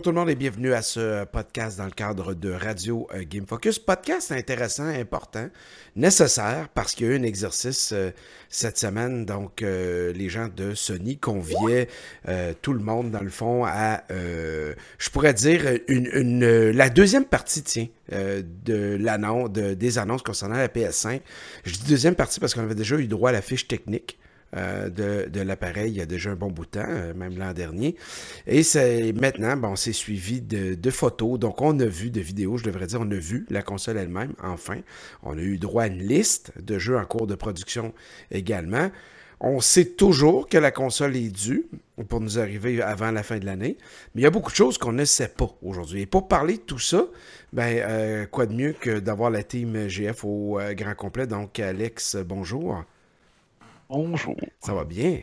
Bonjour tout le monde et bienvenue à ce podcast dans le cadre de Radio euh, Game Focus. Podcast intéressant, important, nécessaire parce qu'il y a eu un exercice euh, cette semaine. Donc, euh, les gens de Sony conviaient tout le monde, dans le fond, à, je pourrais dire, une, la deuxième partie, tiens, de l'annonce, de, des annonces concernant la PS5. Je dis deuxième partie parce qu'on avait déjà eu droit à la fiche technique. Euh, de, l'appareil il y a déjà un bon bout de temps, euh, même l'an dernier. Et maintenant, bon, c'est suivi de, photos. Donc, on a vu de vidéos, je devrais dire, on a vu la console elle-même, enfin. On a eu droit à une liste de jeux en cours de production également. On sait toujours que la console est due pour nous arriver avant la fin de l'année, mais il y a beaucoup de choses qu'on ne sait pas aujourd'hui. Et pour parler de tout ça, ben, euh, quoi de mieux que d'avoir la team GF au grand complet? Donc, Alex, bonjour. Bonjour. Ça va bien?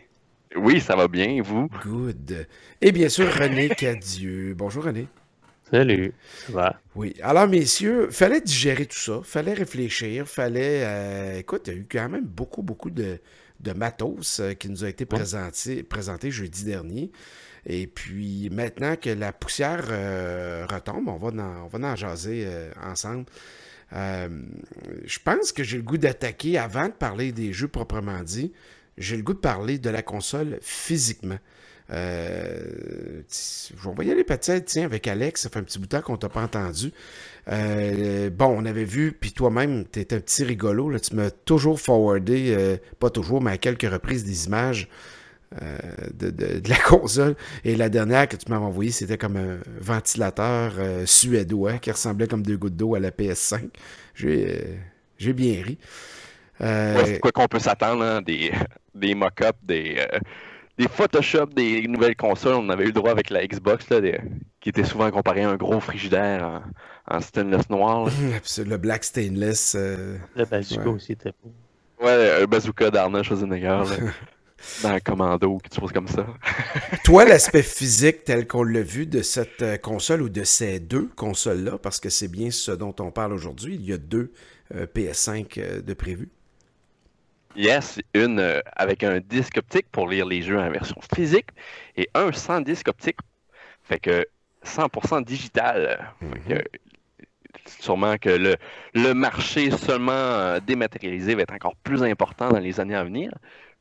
Oui, ça va bien, vous? Good. Et bien sûr, René Cadieux. Bonjour, René. Salut, ça va? Oui. Alors, messieurs, fallait digérer tout ça, fallait réfléchir, fallait... Euh, écoute, il y a eu quand même beaucoup, beaucoup de, matos euh, qui nous a été présenté, présenté jeudi dernier. Et puis, maintenant que la poussière euh, retombe, on va en, on va en jaser ensemble. Euh, je pense que j'ai le goût d'attaquer, avant de parler des jeux proprement dit, j'ai le goût de parler de la console physiquement. Euh, on va y aller peut-être, tiens, avec Alex, ça fait un petit bout de temps qu'on t'a pas entendu. Euh, bon, on avait vu, puis toi-même, tu es un petit rigolo, là, tu m'as toujours forwardé, euh, pas toujours, mais à quelques reprises, des images euh, de, la console. Et la dernière que tu m'as envoyée, c'était comme un ventilateur euh, suédois qui ressemblait comme deux gouttes d'eau à la PS5. J'ai euh, bien ri. c'est quoi qu'on peut s'attendre, hein? des, des mock-ups, des, des Photoshop des nouvelles consoles. On avait eu le droit avec la Xbox, là, qui était souvent comparé à un gros frigidaire en, stainless noir. le black stainless. Le bazooka aussi était beau. Ouais, le bazooka d'Arnold Schwarzenegger. Dans un commando, quelque chose comme ça. Toi, l'aspect physique tel qu'on l'a vu de cette euh, console ou de ces deux consoles-là, parce que c'est bien ce dont on parle aujourd'hui, il y a deux euh, PS5 euh, de prévu? Yes, une avec un disque optique pour lire les jeux en version physique et un sans disque optique. Fait que 100% digital. Mhm. sûrement que le, le marché seulement dématérialisé va être encore plus important dans les années à venir.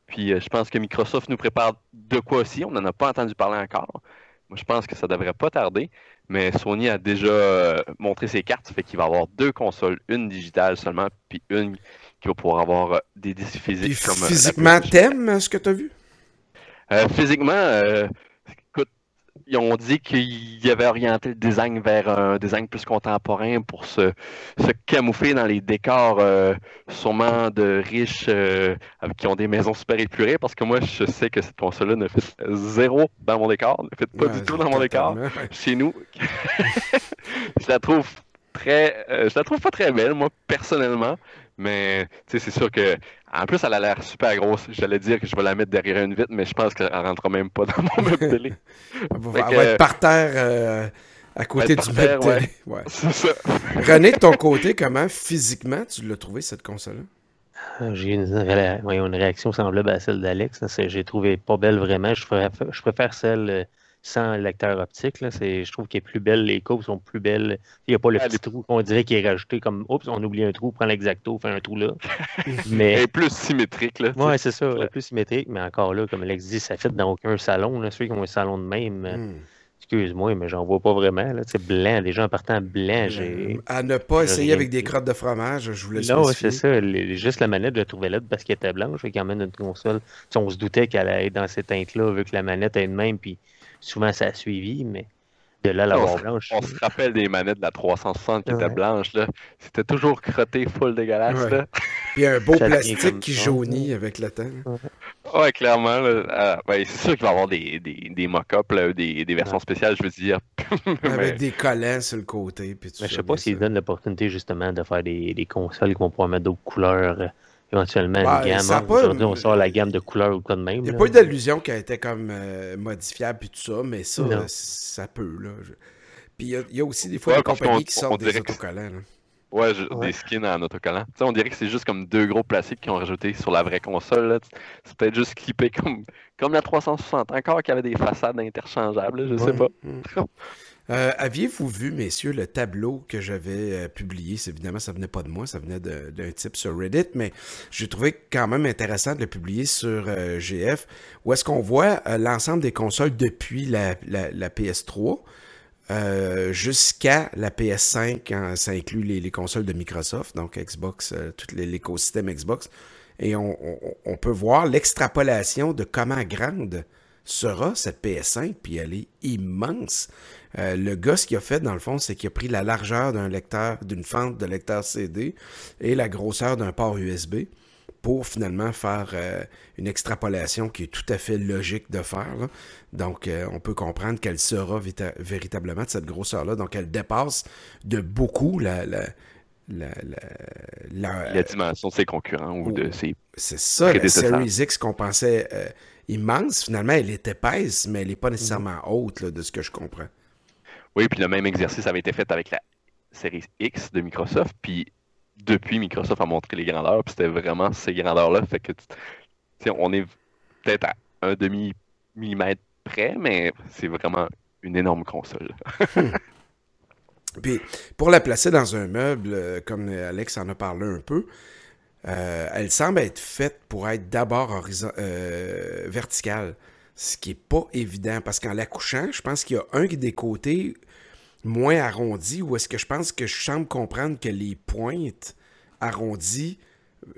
Puis euh, je pense que Microsoft nous prépare de quoi aussi. On n'en a pas entendu parler encore. Moi, je pense que ça devrait pas tarder. Mais Sony a déjà euh, montré ses cartes. Ça fait qu'il va avoir deux consoles, une digitale seulement, puis une qui va pouvoir avoir euh, des disques physiques. comme, physiquement, t'aimes ce que tu as vu? physiquement, ils ont dit qu'ils avaient orienté le design vers un design plus contemporain pour se, se camoufler dans les décors euh, sûrement de riches euh, qui ont des maisons super épurées parce que moi je sais que cette console-là ne fait zéro dans mon décor, ne fait pas du tout dans mon décor chez nous. je la trouve très euh, je la trouve pas très belle moi personnellement mais c'est sûr que en plus, elle a l'air super grosse. J'allais dire que je vais la mettre derrière une vitre, mais je pense qu'elle rentrera même pas dans mon meuble télé. elle va être par terre euh, à côté du meuble télé. Ouais. C'est ça. René, de ton côté, comment physiquement tu l'as trouvé cette console-là? Euh, j'ai une, une, réaction semblable à celle d'Alex. J'ai trouvé pas belle vraiment. Je préfère, je préfère celle euh, sans lecteur optique. Là, je trouve qu'elle est plus belle, les courbes sont plus belles. Il n'y a pas le petit trou qu'on dirait qui est rajouté comme Oups, on oublie un trou, prend l'exacto, fait un trou là. mais... Elle est plus symétrique. Là, ouais, c'est ça, est plus symétrique, mais encore là, comme Alex dit, ça fait dans aucun salon. Là, ceux qui ont un salon de même. Hmm. Excuse-moi, mais j'en vois pas vraiment. C'est blanc, déjà en partant blanc. J'ai... À ne pas essayer avec des crottes de fromage, je voulais Non, c'est ça. juste la manette, je la trouvais là parce qu'elle était blanche. Fait quand même une console. on se doutait qu'elle allait être dans ces teintes-là, vu que la manette est de même. Puis souvent ça a suivi, mais de là la blanche. On se rappelle des manettes de la 360 qui étaient blanches. Là. C'était toujours crotté, full dégueulasse. Là. Puis un beau plastique qui jaunit avec le temps. Ouais, clairement. Ah, c'est sûr qu'il va y avoir des, des, des mock-ups, des, des, versions spéciales, je veux dire. avec des collants sur le côté. Puis mais je sais pas s'ils donnent l'opportunité justement de faire des, des consoles qui vont pouvoir mettre d'autres couleurs éventuellement une gamme. Hein. Aujourd'hui, on sort la gamme de couleurs ou quoi de même. Il n'y a pas eu d'allusion qui a été comme euh, modifiable et tout ça, mais ça, ça peut. Là. Puis il y, a aussi des fois des compagnies qui sortent des autocollants. Ouais, des skins en autocollant. on dirait que c'est juste comme deux gros plastiques qui ont rajouté sur la vraie console. C'est peut-être juste clippé comme, comme la 360, encore qu'il y avait des façades interchangeables, je sais pas. Euh, aviez-vous vu, messieurs, le tableau que j'avais euh, publié? Évidemment, ça venait pas de moi, ça venait d'un type sur Reddit, mais j'ai trouvé quand même intéressant de le publier sur euh, GF, où est-ce qu'on voit l'ensemble des consoles depuis la, PS3 jusqu'à la PS5, ça inclut les, consoles de Microsoft, donc Xbox, tout l'écosystème Xbox, et on peut voir l'extrapolation de comment grande sera cette PS5, puis elle est immense. Euh, le gars, ce qu'il a fait, dans le fond, c'est qu'il a pris la largeur d'un lecteur, d'une fente de lecteur CD et la grosseur d'un port USB pour finalement faire euh, une extrapolation qui est tout à fait logique de faire. Donc, euh, on peut comprendre qu'elle sera véritablement de cette grosseur-là. Donc, elle dépasse de beaucoup la, la, la, dimension de ses concurrents ou de ses. C'est ça, la Series X qu'on pensait immense, finalement, elle est épaisse, mais elle n'est pas nécessairement haute, de ce que je comprends. Oui, puis le même exercice avait été fait avec la série X de Microsoft, puis depuis, Microsoft a montré les grandeurs, puis c'était vraiment ces grandeurs-là. Fait que, on est peut-être à un demi-millimètre près, mais c'est vraiment une énorme console. Hmm. Puis, pour la placer dans un meuble, euh, comme Alex en a parlé un peu, euh, elle semble être faite pour être d'abord euh, verticale, ce qui n'est pas évident, parce qu'en l'accouchant, je pense qu'il y a un des côtés moins arrondi ou est-ce que je pense que je semble comprendre que les pointes arrondies,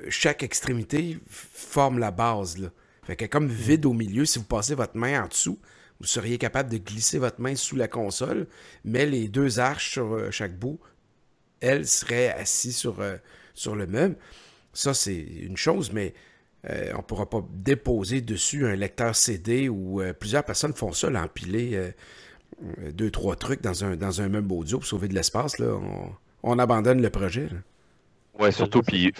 chaque extrémité forme la base. Là. Fait est comme vide au milieu. Si vous passez votre main en dessous, vous seriez capable de glisser votre main sous la console, mais les deux arches sur euh, chaque bout, elles seraient assises sur, euh, sur le meuble. Ça, c'est une chose, mais euh, on ne pourra pas déposer dessus un lecteur CD ou plusieurs personnes font ça, l'empiler euh, deux, trois trucs dans un, meuble audio pour sauver de l'espace, on, abandonne le projet. Ouais, surtout, puis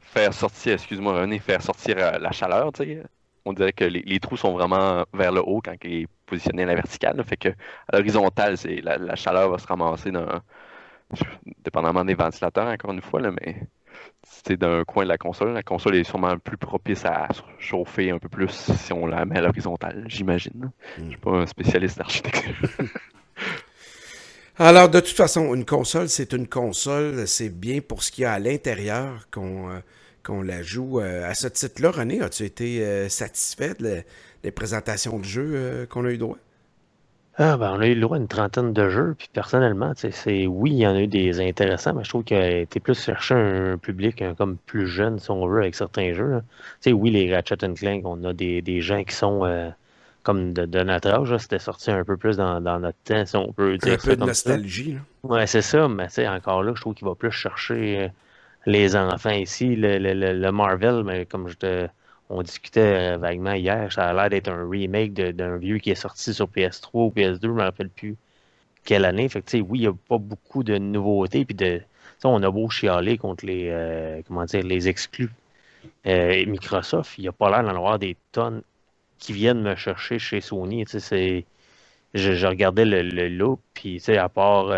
faire sortir, excuse-moi René, faire sortir euh, la chaleur, tu. On dirait que les, trous sont vraiment vers le haut quand il est positionné à la verticale. fait que à l'horizontale, c'est la, chaleur va se ramasser dépendamment des ventilateurs, encore une fois, là, mais c'est d'un coin de la console. La console est sûrement plus propice à chauffer un peu plus si on la met à l'horizontale, j'imagine. Je ne suis pas un spécialiste d'architecture. Alors, de toute façon, une console, c'est une console. C'est bien pour ce qu'il y a à l'intérieur qu'on euh, la joue. Euh, à ce titre-là, René, as-tu été euh, satisfait des présentations de jeux qu'on a eu droit? Ah, ben, on a eu le droit à une trentaine de jeux, puis personnellement, c'est oui, il y en a eu des intéressants, mais je trouve que tu plus cherché un public comme plus jeune, si on veut, avec certains jeux. sais Oui, les Ratchet Clank, on a des, des gens qui sont euh, comme de, notre âge. C'était sorti un peu plus dans, dans, notre temps, si on peut dire. Un peu de nostalgie. Là. Ouais, c'est ça, mais encore là, je trouve qu'il va plus chercher euh, les enfants ici. Le, le, le, Marvel, mais comme je te on discutait euh, vaguement hier, ça a l'air d'être un remake d'un vieux qui est sorti sur PS3 ou PS2, je ne me rappelle plus quelle année. Fait que, oui, il n'y a pas beaucoup de nouveautés. Puis de, on a beau chialer contre les, euh, comment dire, les exclus euh, Microsoft, il n'y a pas l'air d'en avoir des tonnes qui viennent me chercher chez Sony. C'est, je, regardais le, le look, puis à part,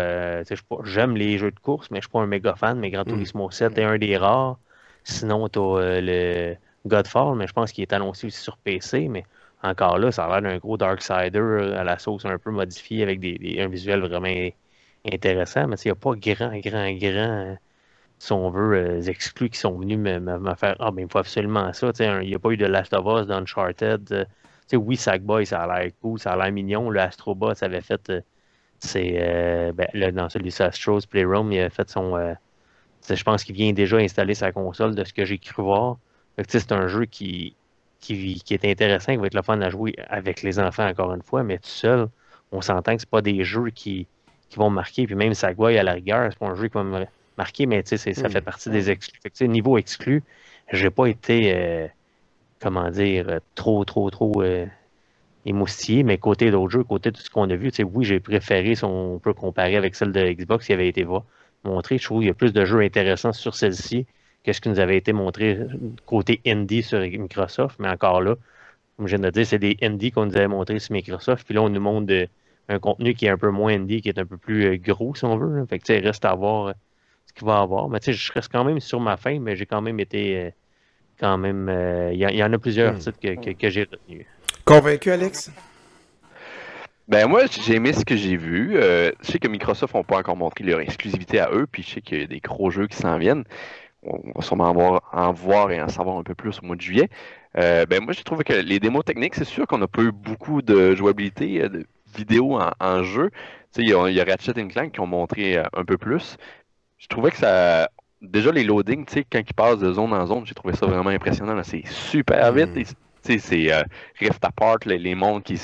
j'aime les jeux de course, mais je ne suis pas un méga fan, mais Gran mm. Turismo 7 est un des rares. Sinon, tu as le Godfall, mais je pense qu'il est annoncé aussi sur PC. Mais encore là, ça a l'air d'un gros Darksider euh, à la sauce un peu modifiée avec des, un visuel vraiment intéressant. Mais il n'y a pas grand, grand, grand, si on veut, euh, exclus qui sont venus me, faire Ah, ben il faut absolument ça. Il n'y a pas eu de Last of Us dans Uncharted. Euh, oui, Sackboy, ça a l'air cool, ça a l'air mignon. Le Astrobot, ça avait fait. c'est ben, là, dans celui de Astro's Playroom, il a fait son. je pense qu'il vient déjà installer sa console de ce que j'ai cru voir c'est un jeu qui, qui, est intéressant, qui va être le fun à jouer avec les enfants, encore une fois, mais tout seul, on s'entend que c'est pas des jeux qui, vont marquer. Puis même Sagway, à la rigueur, c'est pas un jeu qui va me marquer, mais ça fait partie des exclus. Fait niveau exclu, j'ai pas été, euh, comment dire, trop, trop, trop euh, émoustillé, mais côté d'autres jeux, côté de ce qu'on a vu, oui, j'ai préféré, si on peut comparer avec celle de Xbox qui avait été montrée, je trouve qu'il y a plus de jeux intéressants sur celle-ci qu'est-ce qui nous avait été montré côté indie sur Microsoft, mais encore là, comme je viens de dire, c'est des indies qu'on nous avait montré sur Microsoft, puis là, on nous montre un contenu qui est un peu moins indie, qui est un peu plus euh, gros, si on veut. Fait que, reste à voir euh, ce qu'il va avoir. Mais tu sais, je reste quand même sur ma fin, mais j'ai quand même été quand même. Il y, en a plusieurs hmm. titres que, que, j'ai retenus. Convaincu, Alex? Ben moi, j'ai aimé ce que j'ai vu. je sais que Microsoft n'ont pas encore montré leur exclusivité à eux, puis je sais qu'il y a des gros jeux qui s'en viennent. On va sûrement en voir, en voir, et en savoir un peu plus au mois de juillet. Euh, ben moi, j'ai trouvé que les démos techniques, c'est sûr qu'on n'a pas eu beaucoup de jouabilité euh, de vidéo en, jeu. Il y, a, il y a Ratchet Clank qui ont montré euh, un peu plus. Je trouvais que ça. Déjà, les loadings, quand ils passent de zone en zone, j'ai trouvé ça vraiment impressionnant. C'est super vite. Mm. C'est Rift Apart, les, les mondes qui,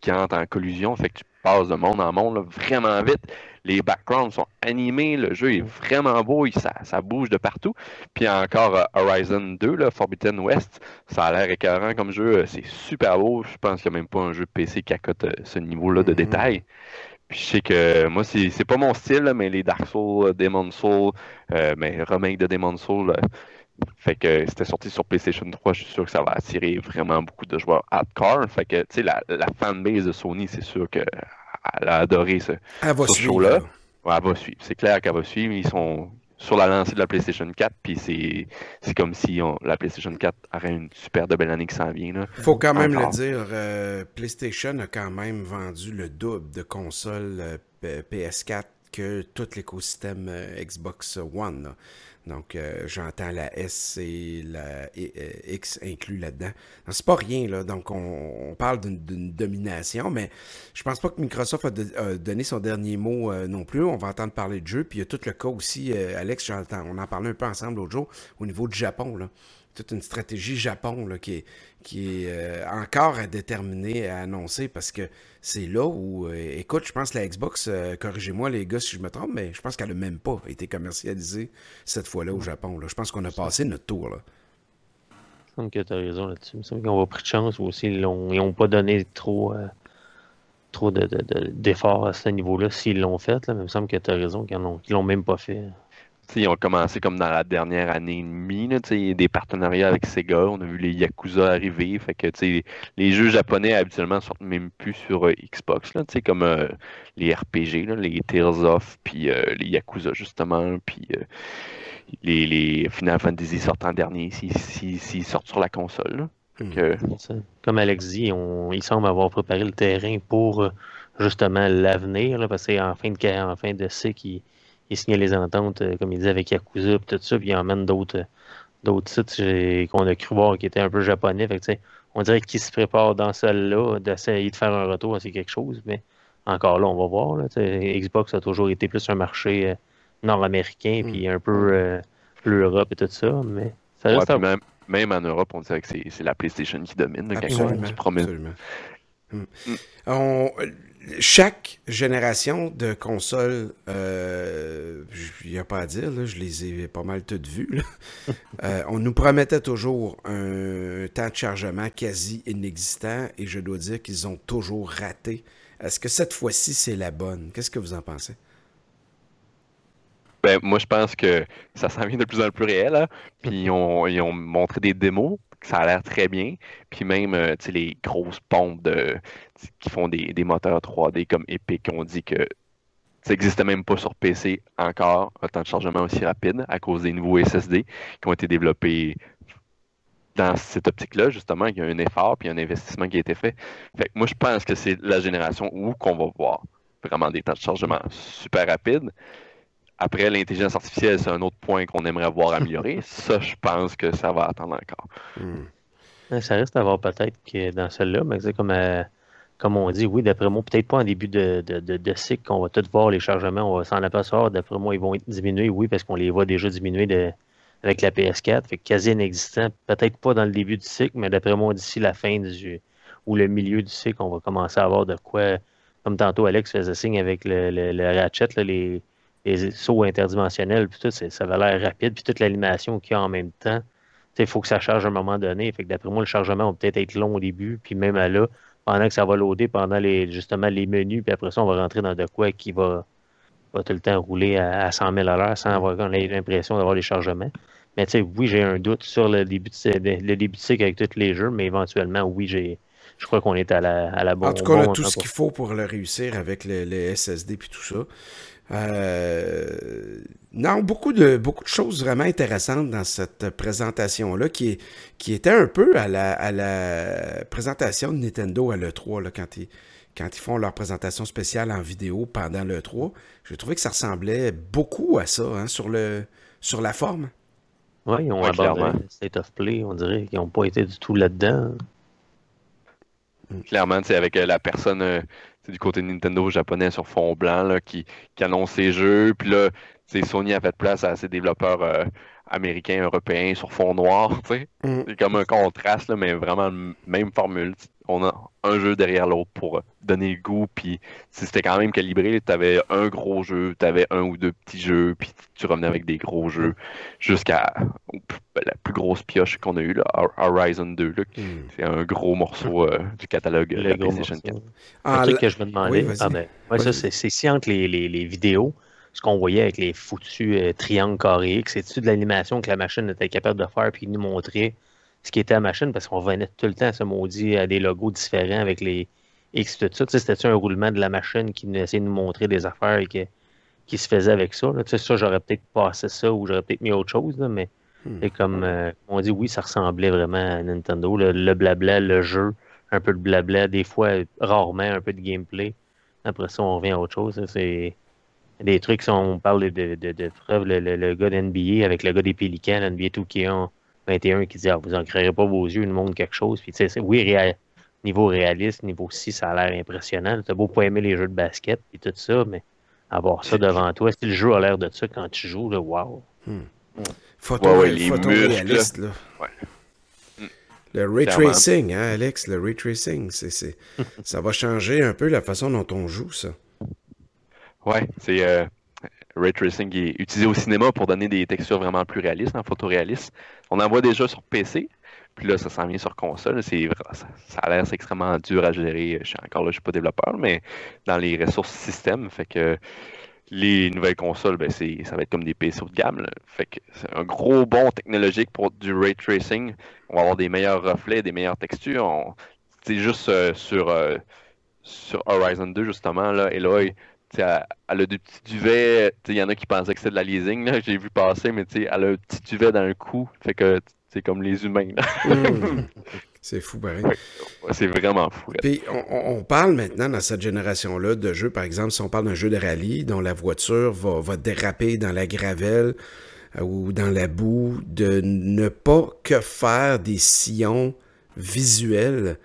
qui entrent en collusion. Fait que tu passes de monde en monde vraiment vite les backgrounds sont animés, le jeu est vraiment beau, ça, ça bouge de partout. Puis encore euh, Horizon 2, là, Forbidden West, ça a l'air écœurant comme jeu, euh, c'est super beau. Je pense qu'il n'y a même pas un jeu PC qui accote euh, ce niveau-là de mm-hmm. détail. Puis je sais que moi, c'est pas mon style, mais les Dark Souls, Demon Souls, mais remake de Demon Souls, fait que c'était sorti sur PlayStation 3, je suis sûr que ça va attirer vraiment beaucoup de joueurs hardcore. Fait que, tu sais, la, la fanbase de Sony, c'est sûr que elle a adoré ce, show-là. elle va suivre. C'est clair qu'elle va suivre. Ils sont sur la lancée de la PlayStation 4, puis c'est comme si la PlayStation 4 aurait une super de belle année qui s'en vient. Il faut quand même le dire, euh, PlayStation a quand même vendu le double de consoles euh, PS4 que tout l'écosystème euh, Xbox One. Donc, euh, j'entends la S et la euh, X inclus là-dedans. C'est pas rien, là. Donc, on, parle d'une domination, mais je pense pas que Microsoft a, donné son dernier mot euh, non plus. On va entendre parler de jeu. Puis, il y a tout le cas aussi, Alex, on en parlait un peu ensemble l'autre jour, au niveau du Japon, là toute une stratégie Japon là, qui est, encore à déterminer, à annoncer, parce que c'est là où, euh, écoute, je pense que la Xbox, euh, corrigez-moi les gars si je me trompe, mais je pense qu'elle n'a même pas été commercialisée cette fois-là au Japon. Là. Je pense qu'on a passé notre tour. Là. Il me semble que tu as raison là-dessus. Il me semble qu'ils ont pris de chance aussi. Ils n'ont pas donné trop, trop d'efforts de, à ce niveau-là s'ils l'ont fait. Là. Mais il me semble que tu as raison qu'ils ne l'ont même pas fait ils ont commencé comme dans la dernière année et demie, là, des partenariats avec Sega. On a vu les Yakuza arriver. Fait que les jeux japonais habituellement sortent même plus sur euh, Xbox, là, comme euh, les RPG, là, les Tales of, puis euh, les Yakuza justement, puis les, les, Final Fantasy sortent en dernier s'ils sortent sur la console. Hmm. Comme Alex dit, on, il semble avoir préparé le terrain pour justement l'avenir, parce que en fin de, en fin de cycle, il signait les ententes, euh, comme il disait, avec Yakuza et tout ça, puis il emmène d'autres euh, d'autres sites qu'on a cru voir qui étaient un peu japonais. Fait on dirait qu'il se prépare dans celle-là d'essayer de faire un retour à quelque chose, mais encore là, on va voir. Xbox a toujours été plus un marché euh, nord-américain, mm. puis un peu l'Europe et tout ça, mais ça reste même, même, en Europe, on dirait que c'est la PlayStation qui domine, absolument, mm. On, chaque génération de consoles, euh, il n'y a pas à dire, je les ai pas mal toutes vues. Euh, on nous promettait toujours un temps de chargement quasi inexistant et je dois dire qu'ils ont toujours raté. Est-ce que cette fois-ci c'est la bonne? Qu'est-ce que vous en pensez? Ben, moi, je pense que ça s'en vient de plus en plus réel. Hein. Puis ils ont montré des démos ça a l'air très bien. Puis même, euh, tu sais, les grosses pompes de, qui font des, moteurs 3D comme Epic ont dit que ça n'existait même pas sur PC encore, un temps de chargement aussi rapide à cause des nouveaux SSD qui ont été développés dans cette optique-là, justement, il y a un effort puis un investissement qui a été fait. Fait que moi, je pense que c'est la génération où qu'on va voir vraiment des temps de chargement super rapides. Après, l'intelligence artificielle, c'est un autre point qu'on aimerait voir amélioré. ça, je pense que ça va attendre encore. Hmm. Ça reste à voir peut-être que dans celle-là, mais c'est comme, euh, comme on dit, oui, d'après moi, peut-être pas en début de, de, cycle qu'on va tout voir les chargements, on va s'en apercevoir. D'après moi, ils vont être diminués, oui, parce qu'on les voit déjà diminuer de, avec la PS4. Fait quasi inexistant. Peut-être pas dans le début du cycle, mais d'après moi, d'ici la fin du ou le milieu du cycle, on va commencer à avoir de quoi, comme tantôt Alex faisait signe avec le, le, ratchet, les les sauts interdimensionnels, puis tout, ça va l'air rapide, puis toute l'animation qu'il y a en même temps. Il faut que ça charge à un moment donné. Fait que d'après moi, le chargement va peut-être être long au début, puis même à là, pendant que ça va loader, pendant les justement les menus, puis après ça, on va rentrer dans de quoi qui va, va tout le temps rouler à, 100 000 à l'heure sans avoir l'impression d'avoir les chargements. Mais tu sais, oui, j'ai un doute sur le début, de, le début de cycle avec tous les jeux, mais éventuellement, oui, j'ai je crois qu'on est à la, à la bonne. En tout cas, on a tout ce qu'il faut pour le réussir avec les, SSD puis tout ça. Euh, non, beaucoup de, beaucoup de choses vraiment intéressantes dans cette présentation-là qui, qui était un peu à la, à la présentation de Nintendo à l'E3 là, quand, ils, quand ils font leur présentation spéciale en vidéo pendant l'E3. J'ai trouvé que ça ressemblait beaucoup à ça hein, sur, le, sur la forme. Oui, ils ont abordé State of Play, on dirait qu'ils n'ont pas été du tout là-dedans. Clairement, c'est avec euh, la personne euh, du côté Nintendo japonais sur fond blanc qui, qui annonce ses jeux. Puis là, Sony a fait place à ses développeurs américains, européens sur fond noir. Mm. C'est comme un contraste, là, mais vraiment même formule. On a un jeu derrière l'autre pour donner le goût. Puis c'était quand même calibré. Tu avais un gros jeu, tu avais un ou deux petits jeux, puis tu revenais avec des gros jeux jusqu'à la plus grosse pioche qu'on a eue, là, Horizon 2. Mm. C'est un gros morceau euh, du catalogue de la PlayStation 4. Ah, un truc que je me demandais, ah, ben, ça, c'est si entre les, les, les vidéos ce qu'on voyait avec les foutus euh, triangles carrés, que c'est-tu de l'animation que la machine était capable de faire, puis nous montrer ce qui était la machine, parce qu'on revenait tout le temps à ce maudit à des logos différents avec les X tout ça. C'était-tu un roulement de la machine qui nous essayait de nous montrer des affaires et qui se faisait avec ça? Là? Ça, j'aurais peut-être passé ça ou j'aurais peut-être mis autre chose, mais hmm. comme euh, on dit, oui, ça ressemblait vraiment à Nintendo. Le, blabla, le jeu, un peu de blabla, des fois, rarement un peu de gameplay. Après ça, on revient à autre chose. C'est des trucs, on parle de, de, de, preuves, le, le, gars d'NBA avec le gars des Pélicans, NBA 2K21 qui dit ah, Vous en créerez pas vos yeux, il nous montre quelque chose. Puis, oui, niveau réaliste, niveau 6, ça a l'air impressionnant. T'as beau pas aimer les jeux de basket et tout ça, mais avoir ça devant toi, si le jeu a l'air de ça quand tu joues, là, wow. Hmm. Photo, réaliste, là. Le ray tracing, hein, Alex, le ray tracing, c'est, ça va changer un peu la façon dont on joue, ça. Ouais, c'est euh, Ray Tracing qui est utilisé au cinéma pour donner des textures vraiment plus réalistes, en photoréalistes. On en voit déjà sur PC, puis là, ça s'en vient sur console. C'est, ça, ça a l'air extrêmement dur à gérer. Je suis encore là, je suis pas développeur, mais dans les ressources système, fait que les nouvelles consoles, ben c'est, ça va être comme des PC haut de gamme. Fait que c'est un gros bond technologique pour du ray tracing. On va avoir des meilleurs reflets, des meilleures textures. C'est juste euh, sur, euh, sur Horizon 2, justement, là, là, elle, a des petits duvets. Il y en a qui pensaient que c'était de la leasing, là, j'ai vu passer, mais elle a un petit duvet dans le cou. Fait que c'est comme les humains. Hmm. C'est fou, pareil. c'est vraiment fou. Puis on, parle maintenant dans cette génération-là de jeux, par exemple, si on parle d'un jeu de rallye dont la voiture va, va déraper dans la gravelle euh, ou dans la boue, de ne pas que faire des sillons visuels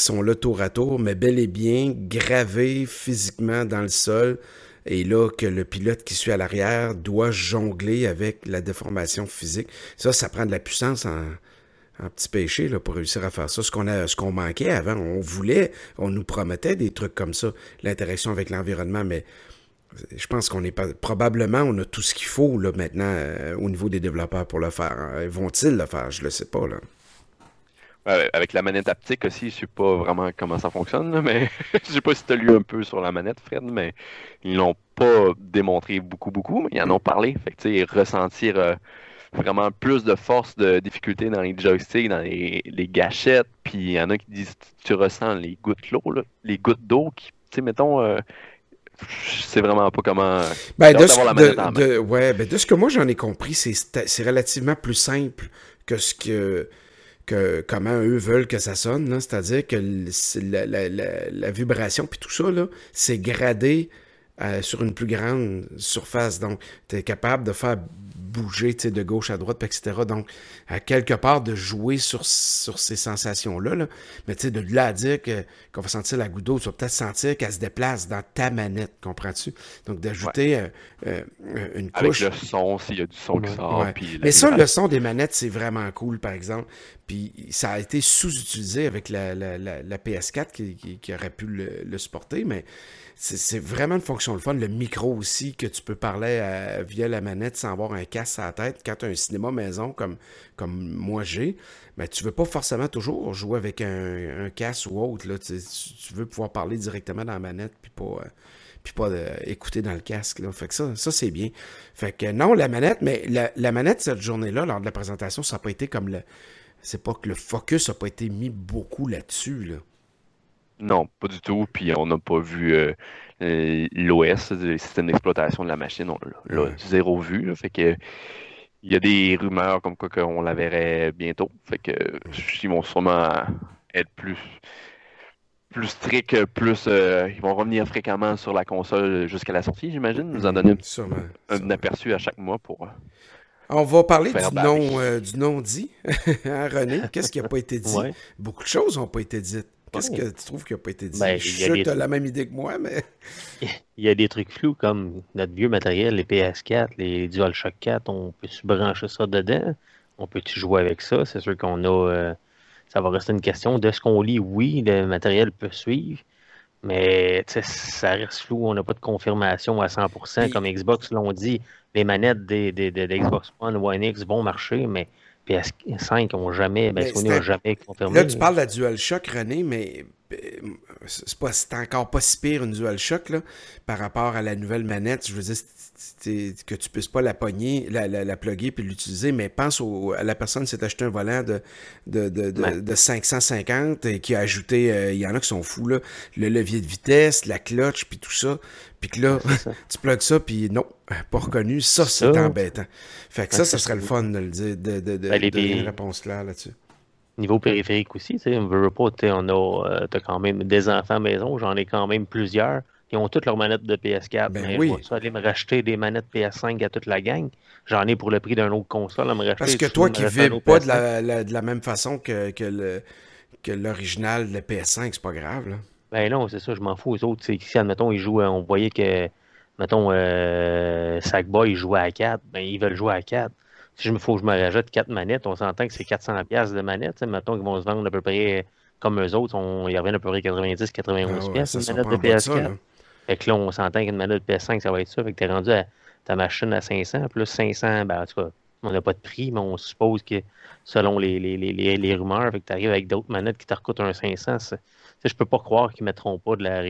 sont là tour à tour, mais bel et bien gravés physiquement dans le sol. Et là, que le pilote qui suit à l'arrière doit jongler avec la déformation physique. Ça, ça prend de la puissance en, petit péché là, pour réussir à faire ça. Ce qu'on manquait avant, on voulait, on nous promettait des trucs comme ça, l'interaction avec l'environnement, mais je pense qu'on est pas probablement on a tout ce qu'il faut là maintenant euh, au niveau des développeurs pour le faire. Vont-ils le faire? Je le sais pas là. Avec la manette haptique aussi, je sais pas vraiment comment ça fonctionne, mais je sais pas si tu as lu un peu sur la manette, Fred, mais ils l'ont pas démontré beaucoup, beaucoup, mais ils en ont parlé. Fait que, ressentir euh, vraiment plus de force, de difficulté dans les joysticks, dans les, gâchettes, puis il y en a qui disent tu ressens les gouttes d'eau, les gouttes d'eau qui, tu sais, mettons, euh, je sais vraiment pas comment. Ben, de, ce, ouais, ben, de ce que moi j'en ai compris, c'est relativement plus simple que ce que comment eux veulent que ça sonne, c'est-à-dire que la, vibration puis tout ça, c'est gradé euh, sur une plus grande surface. Donc, tu es capable de faire bouger de gauche à droite, etc. Donc, à quelque part, de jouer sur, sur ces sensations-là. Là. Mais tu sais, de là à dire qu'on va sentir la goutte d'eau, tu vas peut-être sentir qu'elle se déplace dans ta manette, comprends-tu? Donc, d'ajouter euh, euh, une couche. Avec le son, s'il y a du son qui sort. Mais ça, le son des manettes, c'est vraiment cool, par exemple. Puis ça a été sous-utilisé avec la, PS4 qui, aurait pu le, le supporter, mais c'est vraiment une fonction le fun. Le micro aussi, que tu peux parler via la manette sans avoir un casque à la tête. Quand tu as un cinéma maison comme, comme moi j'ai, ben, tu veux pas forcément toujours jouer avec un, casque ou autre. Là. Tu, veux pouvoir parler directement dans la manette puis pas, euh, puis pas euh, écouter dans le casque. Là. Fait que ça, ça c'est bien. Fait que non, la manette, mais la, manette cette journée-là, lors de la présentation, ça n'a pas été comme le. C'est pas que le focus n'a pas été mis beaucoup là-dessus. Là. Non, pas du tout. Puis on n'a pas vu euh, euh, l'OS, le système d'exploitation de la machine. On l'a zéro vu. fait que il y a des rumeurs comme quoi qu'on la verrait bientôt. Fait que ils vont sûrement être plus plus strict, plus euh, ils vont revenir fréquemment sur la console jusqu'à la sortie, j'imagine. Nous en donner un, aperçu à chaque mois pour. On va parler du nom, du nom dit, hein, René? Qu'est-ce qui n'a pas été dit? Beaucoup de choses n'ont pas été dites. Qu'est-ce que tu trouves qui n'a pas été dit? Ben, je suis sûr que tu as la même idée que moi, mais. Il y a des trucs flous comme notre vieux matériel, les PS4, les DualShock 4, on peut se brancher ça dedans? On peut-tu jouer avec ça? C'est sûr qu'on a. Euh, ça va rester une question. De ce qu'on lit, oui, le matériel peut suivre. Mais ça reste flou, on n'a pas de confirmation à 100%. Comme Xbox l'ont dit, les manettes des, des, de Xbox One, One X vont marcher, mais PS5 n'ont jamais, ben, Sony n'a jamais confirmé. Là, tu parles de la DualShock, René, mais euh, c'est pas encore pas si pire une DualShock là, par rapport à la nouvelle manette. Je veux dire, que tu puisses pas la pogner, la, la, la plugger puis l'utiliser, mais pense à la personne qui s'est acheté un volant de, de, de, de, 550 et qui a ajouté, euh, il y en a qui sont fous, là, le levier de vitesse, la clutch, puis tout ça. Puis que là, tu plugues ça, puis non, pas reconnu. Ça, c'est embêtant. Fait que ça, ça serait le fun de le dire, de, de, de, ben, une réponse claire là-dessus. Niveau périphérique aussi, tu sais, on veut pas, on a, euh, as quand même des enfants à maison, j'en ai quand même plusieurs. Ils ont toutes leurs manettes de PS4. Ben oui. Je vais aller me racheter des manettes PS5 à toute la gang. J'en ai pour le prix d'un autre console à me racheter. Parce que toi qui ne vis pas de la, de la, même façon que, que, le, que l'original de PS5, c'est pas grave. Là. Ben non, c'est ça, je m'en fous. aux autres, ici, admettons, ils jouent, on voyait que, mettons, euh, Sackboy, jouait à 4. Ben, ils veulent jouer à 4. Si je me faut que je me rajoute 4 manettes, on s'entend que c'est 400$ de manettes. Mettons qu'ils vont se vendre à peu près comme eux autres. On, ils reviennent à peu près 90-91$ ah manette de PS4. Fait que là, on s'entend qu'une manette de PS5, ça va être ça. Fait que t'es rendu à ta machine à 500, plus 500, ben, en tout cas, on n'a pas de prix, mais on suppose que selon les, les, les, les rumeurs, fait que tu arrives avec d'autres manettes qui te recoûtent un 500. Je peux pas croire qu'ils mettront pas de la,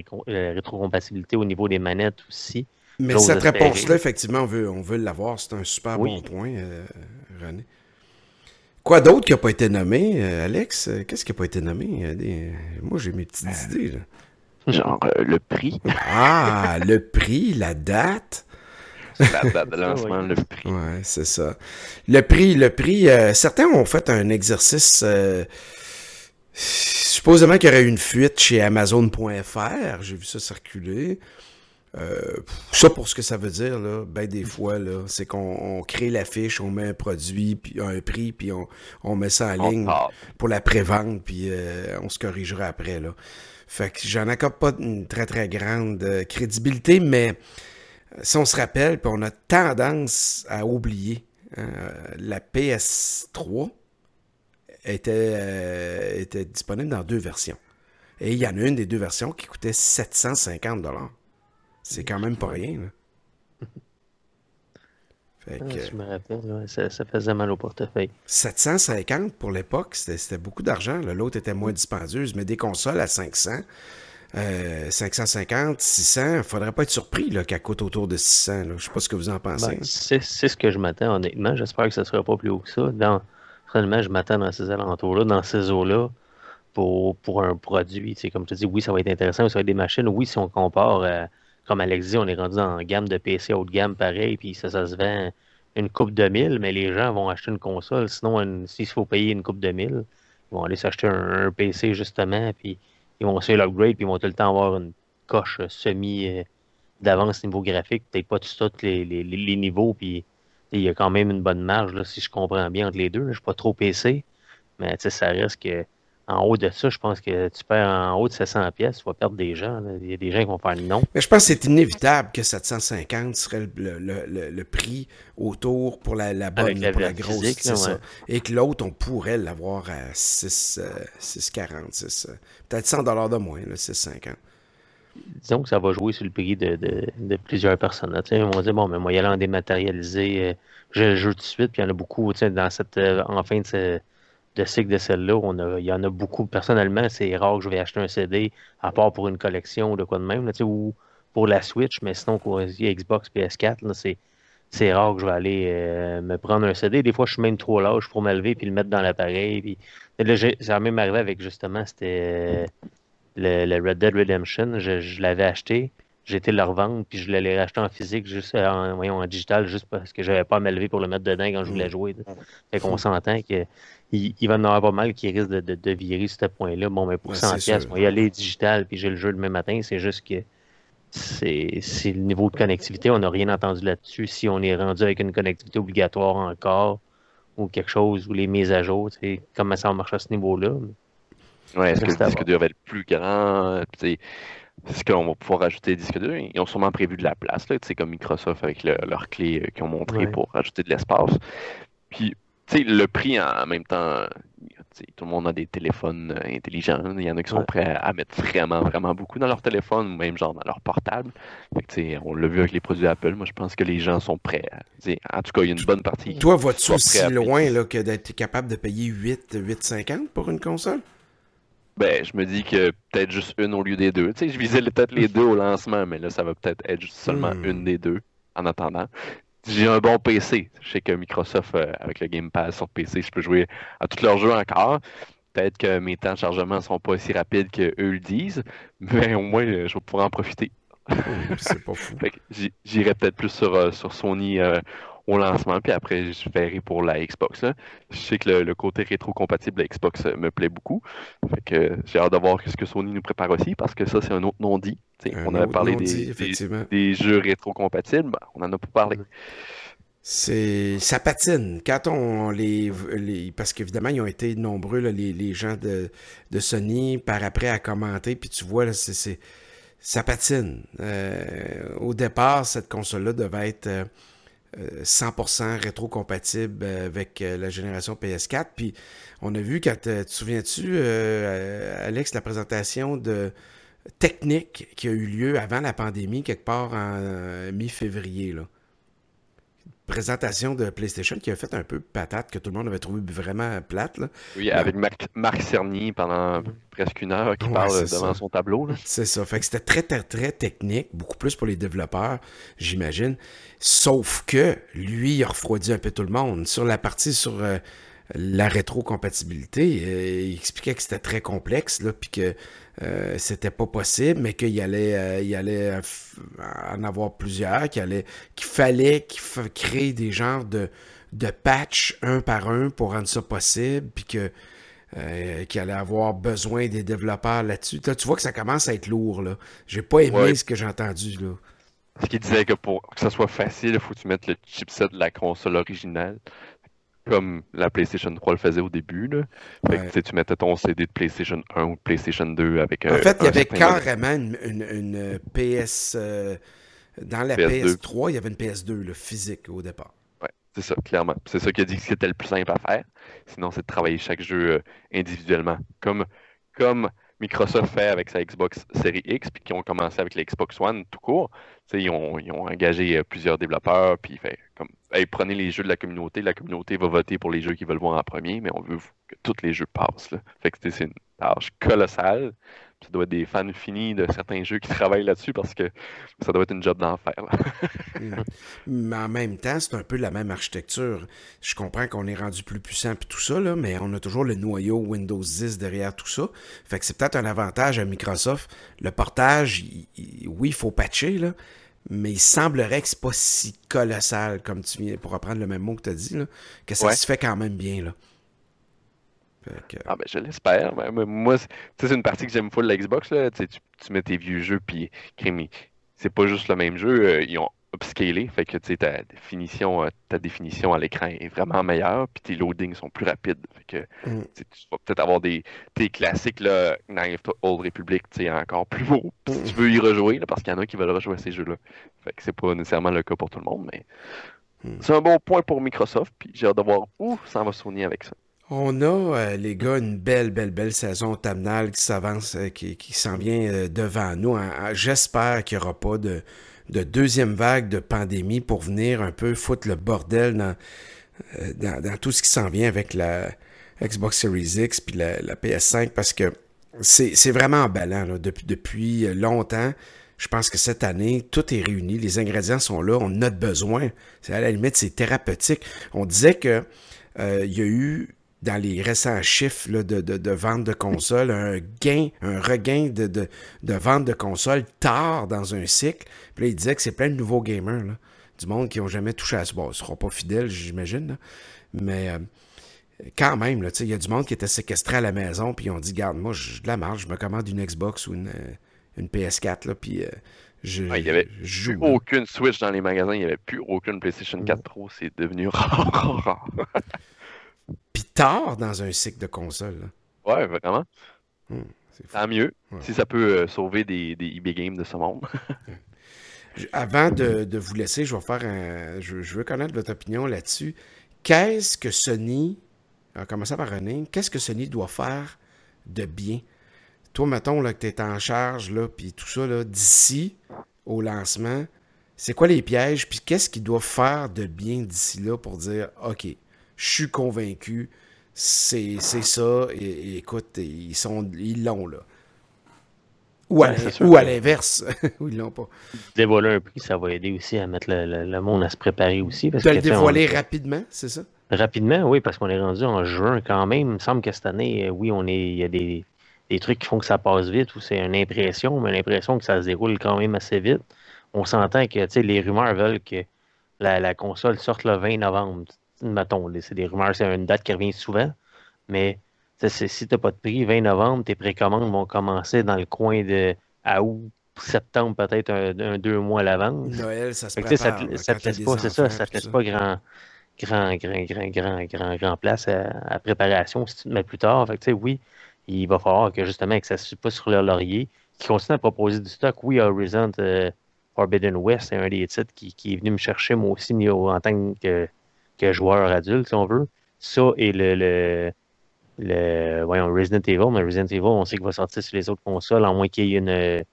rétrocompatibilité au niveau des manettes aussi. Mais cette réponse-là, effectivement, on veut, on veut l'avoir. C'est un super bon point, euh, René. Quoi d'autre qui n'a pas été nommé, euh, Alex? Qu'est-ce qui n'a pas été nommé? Moi, j'ai mes petites euh, idées. Là. Genre le prix. Ah, le prix, la date. La date de lancement, le prix. Ouais, c'est ça. Le prix, le prix. Certains ont fait un exercice. Supposément qu'il y aurait eu une fuite chez Amazon.fr. J'ai vu ça circuler. Ça pour ce que ça veut dire, là, ben des fois, là, c'est qu'on crée l'affiche, on met un produit, puis un prix, puis on, on met ça en ligne pour la prévente, puis on se corrigera après. Là. Fait que j'en accorde pas une très très grande euh, crédibilité, mais euh, si on se rappelle, puis on a tendance à oublier, la PS3 était, euh, était disponible dans deux versions. Et il y en a une des deux versions qui coûtait 750 C'est quand même pas rien. Là. Ah, je me rappelle, ça, faisait mal au portefeuille. 750 pour l'époque, c'était beaucoup d'argent. L'autre était moins dispendieuse, mais des consoles à 500, 550, 600, il faudrait pas être surpris qu'elle coûte autour de 600. Je Je sais pas ce que vous en pensez. Ben, c'est ce que je m'attends, honnêtement. J'espère que ça ne sera pas plus haut que ça. Dans, je m'attends dans ces alentours-là, dans ces eaux-là, pour, pour un produit. Comme tu dis, oui, ça va être intéressant, ça va être des machines. Oui, si on compare à comme Alex dit, on est rendu en gamme de PC haut de gamme pareil, puis ça, ça se vend une coupe de mille, mais les gens vont acheter une console. Sinon, s'il faut payer une coupe de mille, ils vont aller s'acheter un, PC justement, puis ils vont essayer l'upgrade, puis ils vont tout le temps avoir une coche semi euh, d'avance niveau graphique, peut-être pas tout les, les, les, niveaux, puis il y a quand même une bonne marge, là, si je comprends bien, entre les deux. Je ne suis pas trop PC, mais ça reste que en haut de ça, je pense que tu perds en haut de 700 pièces, tu vas perdre des gens. Il y a des gens qui vont faire non. Mais je pense que c'est inévitable que 750 serait le, prix autour pour la, la bonne, pour la grosse. Et que l'autre, on pourrait l'avoir à 6, 6,40. Euh, peut-être 100 de moins, 6,50. Disons que ça va jouer sur le prix de, plusieurs personnes. Là. On va dire, bon, mais moi, y aller en dématérialisé, euh, je le joue tout de suite, puis il y en a beaucoup dans cette, euh, en fin de de cycle de celle-là. Il y en a beaucoup. Personnellement, c'est rare que je vais acheter un CD, à part pour une collection ou de quoi de même, ou pour la Switch, mais sinon, pour Xbox, PS4, c'est, c'est rare que je vais aller euh, me prendre un CD. Des fois, je suis même trop large pour me lever puis le mettre dans l'appareil. Puis... Là, ça a même arrivé avec justement, c'était le, Red Dead Redemption, je, l'avais acheté, j'ai été le revendre, puis je l'ai racheté en physique, juste en, voyons, en digital, juste parce que j'avais pas à m'élever pour le mettre dedans quand je voulais mm. jouer. Fait qu'on s'entend qu'il il va en avoir pas mal qui risque de, de, virer sur ce point-là. Bon, mais pour 100 pièces, moi, y aller digital, puis j'ai le jeu le même matin, c'est juste que c'est le niveau de connectivité. On n'a rien entendu là-dessus. Si on est rendu avec une connectivité obligatoire encore, ou quelque chose, ou les mises à jour, comment ça marche à ce niveau-là? Oui, est-ce que le disque va être plus grand? Est-ce qu'on va pouvoir rajouter disques durs? Ils ont sûrement prévu de la place, là, comme Microsoft avec leurs clés euh, qu'ils ont montré pour rajouter de l'espace. Puis, le prix en même temps, tout le monde a des téléphones euh, intelligents. Il y en a qui sont prêts à, mettre vraiment, vraiment beaucoup dans leur téléphone, ou même genre dans leur portable. on l'a vu avec les produits Apple. Moi, je pense que les gens sont prêts. en tout cas, il y a une bonne partie. Toi, vas-tu aussi loin là, que d'être capable de payer 8, 8,50 pour une console? Ben, je me dis que peut-être juste une au lieu des deux. je visais peut-être les deux au lancement, mais là, ça va peut-être être seulement hmm. une des deux en attendant j'ai un bon PC. Je sais que Microsoft, euh, avec le Game Pass sur PC, je peux jouer à tous leurs jeux encore. Peut-être que mes temps de chargement ne sont pas aussi rapides qu'eux le disent, mais au moins, je vais pouvoir en profiter. Oh, c'est pas fou. J'irai peut-être plus sur, euh, sur Sony euh, au lancement, puis après, je verrai pour la Xbox. Je sais que le, côté rétro-compatible de la Xbox euh, me plaît beaucoup. Fait que j'ai hâte de voir ce que Sony nous prépare aussi, parce que ça, c'est un autre non-dit. On avait parlé des, jeux rétro-compatibles, ben, on en a pas parlé. C'est ça patine. Quand on les, parce qu'évidemment ils ont été nombreux les, gens de, Sony par après à commenter puis tu vois là c'est ça patine. Euh, au départ cette console là devait être euh, 100% euh, rétro-compatible euh, avec euh, la génération PS4. Puis on a vu, quand tu te souviens-tu, Alex, la présentation de technique qui a eu lieu avant la pandémie, quelque part en mi-février. Là? Présentation de PlayStation qui a fait un peu patate, que tout le monde avait trouvé vraiment plate. Là. Oui, avec Marc, Cerny pendant presque une heure qui parle devant son tableau. C'est ça. Fait que c'était très, très, très technique, beaucoup plus pour les développeurs, j'imagine. Sauf que lui, il a refroidi un peu tout le monde. Sur la partie sur euh, la rétrocompatibilité, euh, il expliquait que c'était très complexe, là, puis que euh, c'était pas possible, mais qu'il allait, euh, il allait en avoir plusieurs, qu'il allait, qu'il fallait qu'il crée des genres de, de patch un par un pour rendre ça possible, puis que qu'il allait avoir besoin des développeurs là-dessus. tu vois que ça commence à être lourd, là. J'ai pas aimé ce que j'ai entendu, là. Ce qui disait que pour que ça soit facile, il faut que tu mettes le chipset de la console originale comme la PlayStation 3 le faisait au début. Là. Fait tu mettais ton CD de PlayStation 1 ou PlayStation 2 avec En fait, il y avait carrément une, PS. Euh, dans la PS3, il y avait une PS2 physique au départ. Ouais, c'est ça, clairement. C'est ça qui a dit que c'était le plus simple à faire. Sinon, c'est de travailler chaque jeu euh, individuellement. Comme, comme Microsoft fait avec sa Xbox Series X, puis qui ont commencé avec la Xbox One tout court. Ils ont, ils ont, engagé euh, plusieurs développeurs, puis fait comme prenez les jeux de la communauté, la communauté va voter pour les jeux qu'ils veulent voir en premier, mais on veut que tous les jeux passent. Fait que tâche colossale. Ça doit être des fans finis de certains jeux qui travaillent là-dessus parce que ça doit être une job d'enfer. mais en même temps, c'est un peu la même architecture. Je comprends qu'on est rendu plus puissant et tout ça, là, mais on a toujours le noyau Windows 10 derrière tout ça. Fait que c'est peut-être un avantage à Microsoft. Le portage, oui, il faut patcher, là, mais il semblerait que c'est pas si colossal, comme tu viens, pour reprendre le même mot que tu as dit, là, que ça se fait quand même bien. Là. Ah ben je l'espère. moi, c'est une partie que j'aime full l'Xbox. Là. Tu, tu mets tes vieux jeux, puis c'est pas juste le même jeu. Euh, ils ont upscalé, fait que ta définition, euh, ta définition à l'écran est vraiment meilleure, puis tes loadings sont plus rapides. Fait que mm. tu vas peut-être avoir des tes classiques là, Knife Old Republic, encore plus beau. Si tu veux y rejouer, parce qu'il y en a qui veulent rejouer ces jeux-là. Fait que c'est pas nécessairement le cas pour tout le monde, mais mm. c'est un bon point pour Microsoft, puis j'ai hâte de voir où ça va soigner avec ça. On a, euh, les gars, une belle, belle, belle saison automnale qui s'avance, euh, qui, s'en vient devant nous. J'espère qu'il n'y aura pas de, de deuxième vague de pandémie pour venir un peu foutre le bordel dans, euh, tout ce qui s'en vient avec la Xbox Series X puis la, PS5 parce que c'est vraiment emballant depuis, depuis longtemps. Je pense que cette année, tout est réuni, les ingrédients sont là, on a besoin. À la limite, c'est thérapeutique. On disait que euh, il y a eu dans les récents chiffres de, de, vente de consoles, un gain, un regain de, de, vente de consoles tard dans un cycle. Puis là, il disait que c'est plein de nouveaux gamers, du monde qui n'ont jamais touché à ce. Bon, ils ne seront pas fidèles, j'imagine, mais euh, quand même, il y a du monde qui était séquestré à la maison, puis ils ont dit Garde, moi, j'ai de la marge, je me commande une Xbox ou une, euh, une PS4, là, puis. Euh, je, il n'y avait plus aucune Switch dans les magasins, il n'y avait plus aucune PlayStation 4 Pro, c'est devenu rare. Puis tard dans un cycle de console. Ouais, vraiment. Hmm, Tant mieux, si ça peut euh, sauver des, des eBay Games de ce monde. Avant de, vous laisser, je vais faire un. Je, veux connaître votre opinion là-dessus. Qu'est-ce que Sony. On va commencer par René. Qu'est-ce que Sony doit faire de bien? Toi, mettons là, que tu es en charge, là, puis tout ça, d'ici au lancement, c'est quoi les pièges? Puis qu'est-ce qu'ils doivent faire de bien d'ici là pour dire OK, je suis convaincu, c'est ça, et, écoute, ils sont ils l'ont là. Ou à, l'inverse, ou ils l'ont pas. Dévoiler un prix, ça va aider aussi à mettre le, monde à se préparer aussi. Parce de le dévoiler rapidement, c'est ça? Rapidement, oui, parce qu'on est rendu en juin quand même. Il me semble que cette année, euh, oui, on est, il y a des, trucs qui font que ça passe vite ou c'est une impression, mais l'impression que ça se déroule quand même assez vite. On s'entend que les rumeurs veulent que la, la, console sorte le 20 novembre mettons, c'est des rumeurs, c'est une date qui revient souvent, mais si tu n'as pas de prix, 20 novembre, tes précommandes vont commencer dans le coin de à août, septembre, peut-être un, deux mois à l'avance. Noël, ça se prépare. Ça, ça te laisse pas, c'est ça, ça te laisse pas grand, grand, grand, grand, grand, grand, grand place à, préparation si tu te mets plus tard. Fait que, oui, il va falloir que justement que ça ne se pas sur leur laurier, qu'ils continuent à proposer du stock. Oui, Horizon euh, Forbidden West, c'est un des titres qui, qui, est venu me chercher moi aussi en tant que que joueur adulte, si on veut. Ça et le, le, voyons, Resident Evil, mais Resident Evil, on sait qu'il va sortir sur les autres consoles, à moins qu'il y ait une,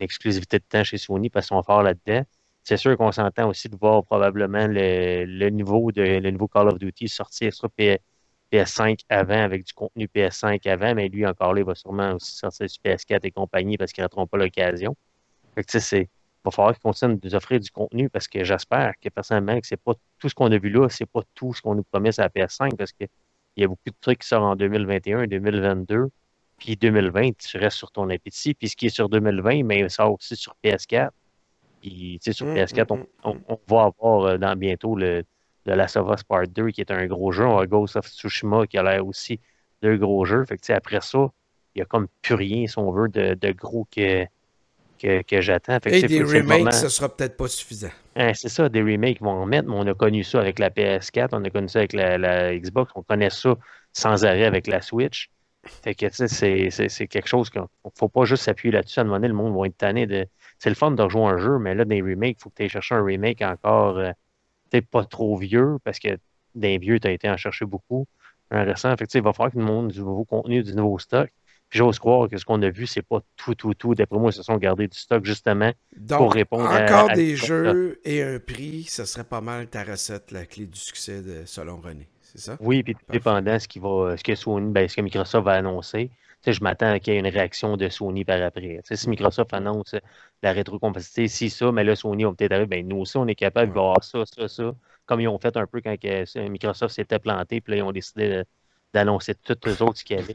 exclusivité de temps chez Sony parce qu'ils sont forts là-dedans. C'est sûr qu'on s'entend aussi de voir probablement le, niveau de le nouveau Call of Duty sortir sur PS5 avant avec du contenu PS5 avant, mais lui encore là, il va sûrement aussi sortir sur PS4 et compagnie parce qu'ils n'auront pas l'occasion. Fait que c'est va falloir qu'ils continuent de nous offrir du contenu parce que j'espère que personnellement que c'est pas tout ce qu'on a vu là, c'est pas tout ce qu'on nous promet à la PS5 parce qu'il y a beaucoup de trucs qui sortent en 2021, 2022, puis 2020, tu restes sur ton appétit. Puis ce qui est sur 2020, mais il sort aussi sur PS4. Puis, tu sais, sur PS4, mm, mm, on, mm, va avoir euh, dans bientôt le, de Last of Us Part 2 qui est un gros jeu. On a Ghost of Tsushima qui a l'air aussi d'un gros jeu. Fait que, tu sais, après ça, il n'y a comme plus rien, si on veut, de, de gros que que, j'attends. Et des remakes, ce sera peut-être pas suffisant. Hein, c'est ça, des remakes vont en mettre, mais on a connu ça avec la PS4, on a connu ça avec la, Xbox, on connaît ça sans arrêt avec la Switch. Fait que, c'est quelque chose qu'il ne faut pas juste s'appuyer là-dessus. À un moment donné, le monde va être tanné de. C'est le fun de rejouer un jeu, mais là, des remakes, il faut que tu ailles chercher un remake encore, euh, pas trop vieux, parce que des vieux, tu as été en chercher beaucoup. Un récent, fait il va falloir que le monde du nouveau contenu, du nouveau stock j'ose croire que ce qu'on a vu, c'est pas tout, tout, tout. D'après moi, ils se sont gardés du stock justement pour répondre encore à. Encore des jeux et un prix, ce serait pas mal ta recette, la clé du succès de, selon René. C'est ça? Oui, puis dépendant ce, qui va, ce, que Sony, ben, ce que Microsoft va annoncer. je m'attends qu'il y ait une réaction de Sony par après. si Microsoft annonce la rétrocompatibilité, si ça, mais là, Sony va peut-être arriver, ben, nous aussi, on est capable de voir ça, ça, ça, comme ils ont fait un peu quand Microsoft s'était planté, puis là, ils ont décidé de d'annoncer toutes les autres qu'il y avait.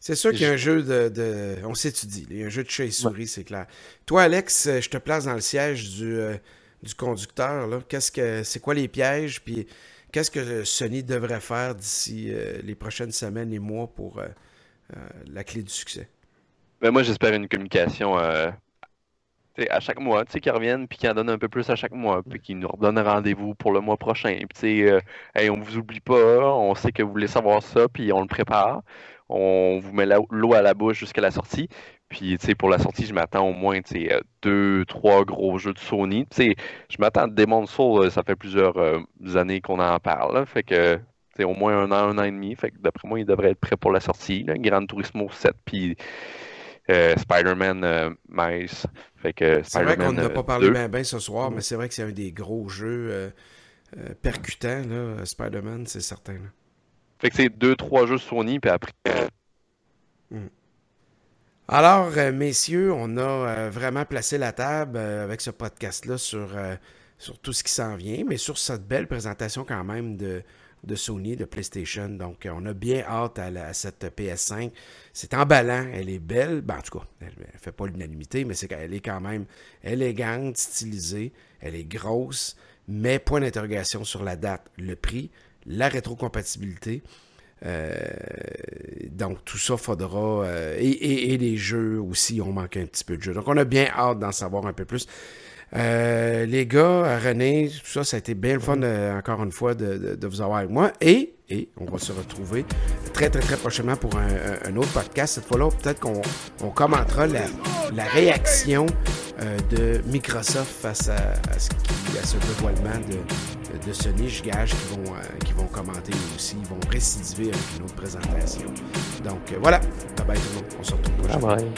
C'est sûr qu'il y a un jeu de, On s'étudie. Il y a un jeu de chat et souris, c'est clair. Toi, Alex, euh, je te place dans le siège du, euh, du conducteur. Qu'est-ce que c'est quoi les pièges? Puis qu'est-ce que Sony devrait faire d'ici euh, les prochaines semaines et mois pour la clé du succès? Ben moi, j'espère une communication à chaque mois, tu sais, qu'ils reviennent puis qu'ils en donnent un peu plus à chaque mois, puis qu'ils nous redonnent rendez-vous pour le mois prochain. Puis, sais, euh, hey, on vous oublie pas, on sait que vous voulez savoir ça, puis on le prépare. On vous met l'eau à la bouche jusqu'à la sortie. Puis, sais, pour la sortie, je m'attends au moins, sais, euh, deux, trois gros jeux de Sony. Tu sais, je m'attends à Demon's Soul, euh, ça fait plusieurs années qu'on en parle. fait que, tu au moins un an, un an et demi. Fait que, d'après moi, il devrait être prêt pour la sortie. Là. Gran Turismo 7, puis Spider-Man Mice c'est vrai qu'on n'a pas parlé bien ben ce soir, mais c'est vrai que c'est un des gros jeux euh, euh, percutants, là, Spider-Man, c'est certain. Fait que c'est deux, trois jeux Sony, puis après. Hmm. Alors, euh, messieurs, on a vraiment placé la table avec ce podcast-là sur sur tout ce qui s'en vient, mais sur cette belle présentation quand même de, de Sony, de PlayStation. Donc, on a bien hâte à, cette PS5. C'est emballant, elle est belle. Ben, en tout cas, elle ne fait pas l'unanimité, mais c'est qu'elle est quand même élégante, stylisée, elle est grosse, mais point d'interrogation sur la date, le prix, la rétrocompatibilité. Euh, donc, tout ça faudra. Euh, et, et, les jeux aussi, on manque un petit peu de jeux. Donc, on a bien hâte d'en savoir un peu plus. Euh, les gars, René, tout ça, ça a été bien le fun, encore une fois, de, vous avoir avec moi. Et, et on va se retrouver très, très, très prochainement pour un, autre podcast. Cette fois-là, peut-être qu'on commentera la, réaction euh, de Microsoft face à, ce, qui, à ce dévoilement de, de Sony. Je gage qu'ils vont, euh, vont commenter aussi. Ils vont récidiver avec une autre présentation. Donc, voilà. Bye bye tout le monde. On se retrouve prochainement.